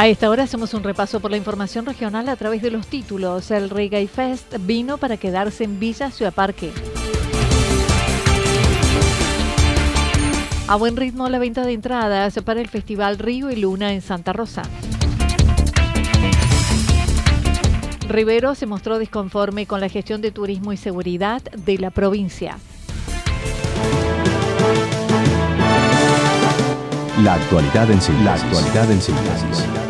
A esta hora hacemos un repaso por la información regional a través de los títulos. El Reggae Fest vino para quedarse en Villa Ciudad Parque. A buen ritmo la venta de entradas para el Festival Río y Luna en Santa Rosa. Rivero se mostró desconforme con la gestión de turismo y seguridad de la provincia. La actualidad en. La actualidad en síntesis.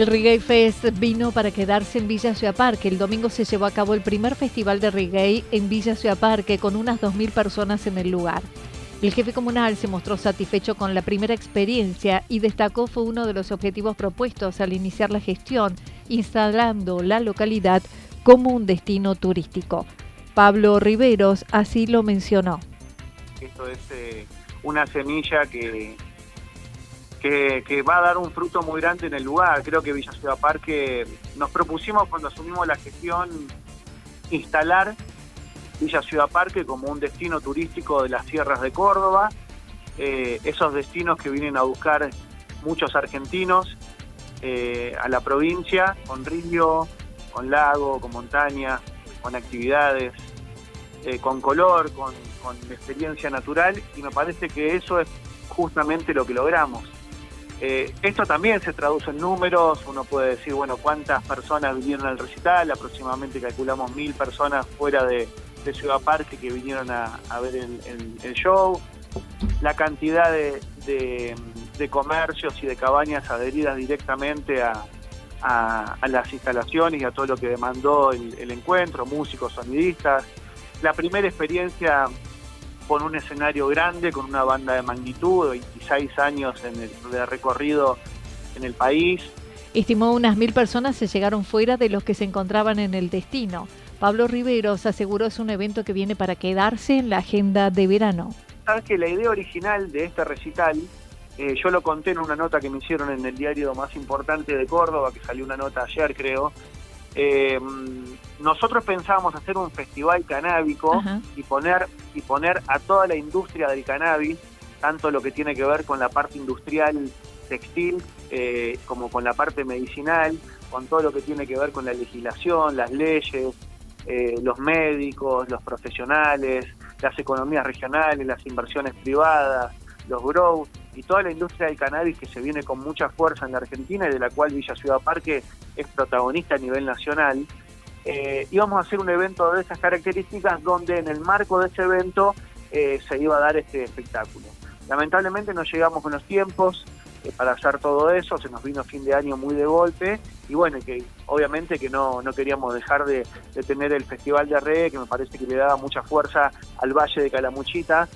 El Reggae Fest vino para quedarse en Villa Ciudad Parque. El domingo se llevó a cabo el primer festival de reggae en Villa Ciudad Parque con unas 2.000 personas en el lugar. El jefe comunal se mostró satisfecho con la primera experiencia y destacó fue uno de los objetivos propuestos al iniciar la gestión, instalando la localidad como un destino turístico. Pablo Riveros así lo mencionó. Esto es eh, una semilla que, que, va a dar un fruto muy grande en el lugar. Creo que Villa Ciudad Parque nos propusimos cuando asumimos la gestión instalar Villa Ciudad Parque como un destino turístico de las sierras de Córdoba, eh, esos destinos que vienen a buscar muchos argentinos eh, a la provincia, con río, con lago, con montaña, con actividades, eh, con color, con experiencia natural, y me parece que eso es justamente lo que logramos. Eh, esto también se traduce en números, uno puede decir, bueno, cuántas personas vinieron al recital, aproximadamente calculamos mil personas fuera de, Ciudad Parque que vinieron a, ver el, show, la cantidad de, comercios y de cabañas adheridas directamente a, las instalaciones y a todo lo que demandó el encuentro, músicos, sonidistas, la primera experiencia con un escenario grande, con una banda de magnitud, 26 años en el, de recorrido en el país. Estimó unas mil personas se llegaron fuera de los que se encontraban en el destino. Pablo Riveros aseguró es un evento que viene para quedarse en la agenda de verano. Sabes que la idea original de este recital, eh, yo lo conté en una nota que me hicieron en el diario más importante de Córdoba, que salió una nota ayer creo, eh, nosotros pensábamos hacer un festival canábico y poner y poner a toda la industria del cannabis, tanto lo que tiene que ver con la parte industrial textil eh, como con la parte medicinal, con todo lo que tiene que ver con la legislación, las leyes, eh, los médicos, los profesionales, las economías regionales, las inversiones privadas, los growth y toda la industria del cannabis que se viene con mucha fuerza en la Argentina y de la cual Villa Ciudad Parque es protagonista a nivel nacional. Eh, íbamos a hacer un evento de esas características donde en el marco de ese evento eh, se iba a dar este espectáculo. Lamentablemente no llegamos con los tiempos eh, para hacer todo eso, se nos vino fin de año muy de golpe y bueno, que obviamente que no, no queríamos dejar de, de tener el Festival de Reggae, que me parece que le daba mucha fuerza al Valle de Calamuchita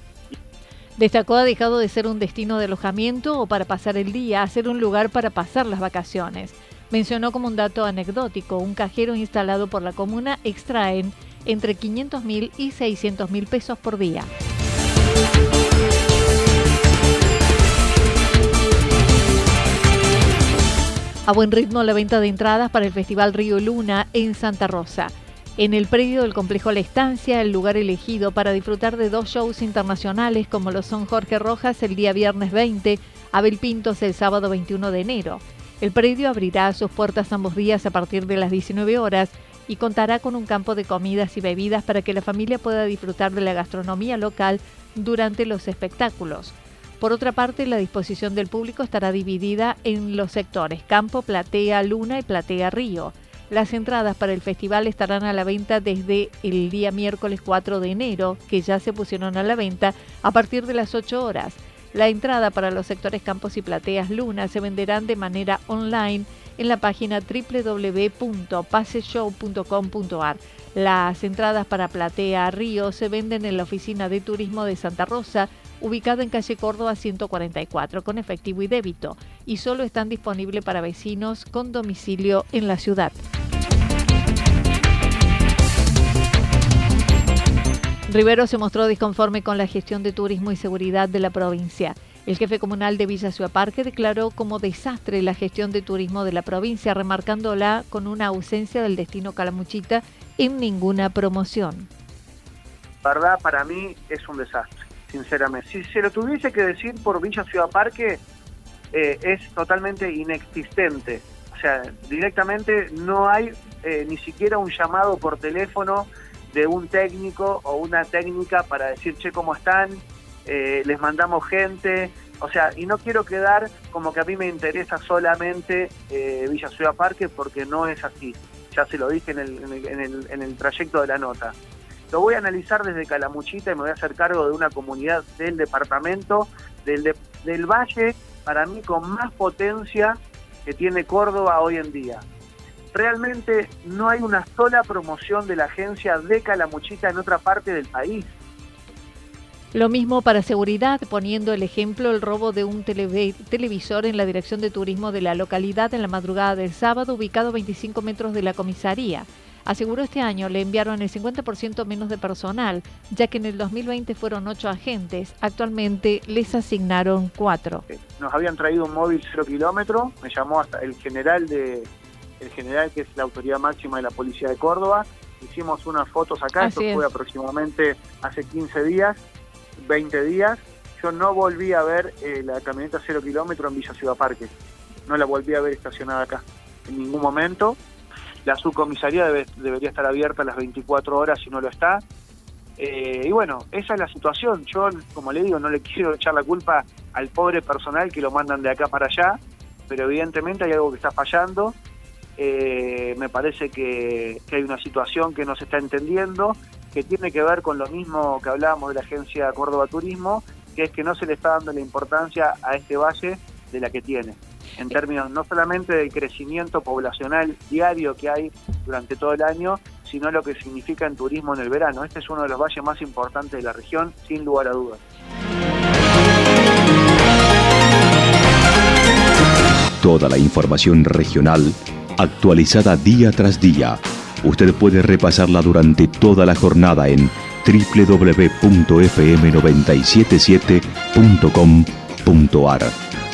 Destacó ha dejado de ser un destino de alojamiento o para pasar el día, a ser un lugar para pasar las vacaciones. Mencionó como un dato anecdótico, un cajero instalado por la comuna extraen entre 500 mil y 600 mil pesos por día. A buen ritmo la venta de entradas para el Festival Río Luna en Santa Rosa. En el predio del complejo La Estancia, el lugar elegido para disfrutar de dos shows internacionales como lo son Jorge Rojas el día viernes 20, Abel Pintos el sábado 21 de enero. El predio abrirá sus puertas ambos días a partir de las 19 horas y contará con un campo de comidas y bebidas para que la familia pueda disfrutar de la gastronomía local durante los espectáculos. Por otra parte, la disposición del público estará dividida en los sectores Campo, Platea, Luna y Platea Río. Las entradas para el festival estarán a la venta desde el día miércoles 4 de enero, que ya se pusieron a la venta a partir de las 8 horas. La entrada para los sectores Campos y Plateas Luna se venderán de manera online en la página www.paseshow.com.ar. Las entradas para Platea Río se venden en la oficina de turismo de Santa Rosa ubicado en calle Córdoba 144, con efectivo y débito, y solo están disponibles para vecinos con domicilio en la ciudad. Rivero se mostró disconforme con la gestión de turismo y seguridad de la provincia. El jefe comunal de Villa Ciudad Parque declaró como desastre la gestión de turismo de la provincia, remarcándola con una ausencia del destino Calamuchita en ninguna promoción. verdad, para mí es un desastre sinceramente. Si se lo tuviese que decir por Villa Ciudad Parque, eh, es totalmente inexistente. O sea, directamente no hay eh, ni siquiera un llamado por teléfono de un técnico o una técnica para decir, che, ¿cómo están? Eh, les mandamos gente. O sea, y no quiero quedar como que a mí me interesa solamente Villa Ciudad Parque porque no es así. Ya se lo dije en el, en el trayecto de la nota. Lo voy a analizar desde Calamuchita y me voy a hacer cargo de una comunidad del departamento, del, del valle, para mí con más potencia que tiene Córdoba hoy en día. Realmente no hay una sola promoción de la agencia de Calamuchita en otra parte del país. Lo mismo para seguridad, poniendo el ejemplo el robo de un televisor en la dirección de turismo de la localidad en la madrugada del sábado, ubicado a 25 metros de la comisaría. Aseguró este año le enviaron el 50% menos de personal, ya que en el 2020 fueron ocho agentes, actualmente les asignaron cuatro. Nos habían traído un móvil cero kilómetro, me llamó hasta el general de el general que es la autoridad máxima de la policía de Córdoba, hicimos unas fotos acá, esto fue aproximadamente hace 15 días, 20 días, yo no volví a ver eh, la camioneta cero kilómetro en Villa Ciudad Parque, no la volví a ver estacionada acá en ningún momento, la subcomisaría debería estar abierta a las 24 horas si no lo está. Eh, y bueno, esa es la situación. Yo, como le digo, no le quiero echar la culpa al pobre personal que lo mandan de acá para allá, pero evidentemente hay algo que está fallando. Eh, me parece que, que, hay una situación que no se está entendiendo, que tiene que ver con lo mismo que hablábamos de la agencia Córdoba Turismo, que es que no se le está dando la importancia a este valle de la que tiene en términos no solamente del crecimiento poblacional diario que hay durante todo el año, sino lo que significa en turismo en el verano. Este es uno de los valles más importantes de la región, sin lugar a dudas. Toda la información regional actualizada día tras día. Usted puede repasarla durante toda la jornada en www.fm977.com.ar.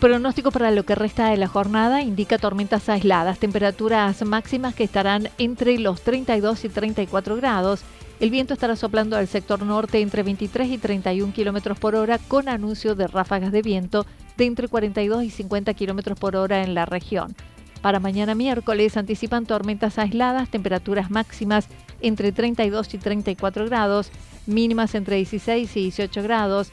Pronóstico para lo que resta de la jornada indica tormentas aisladas, temperaturas máximas que estarán entre los 32 y 34 grados. El viento estará soplando al sector norte entre 23 y 31 kilómetros por hora, con anuncio de ráfagas de viento de entre 42 y 50 kilómetros por hora en la región. Para mañana miércoles anticipan tormentas aisladas, temperaturas máximas entre 32 y 34 grados, mínimas entre 16 y 18 grados,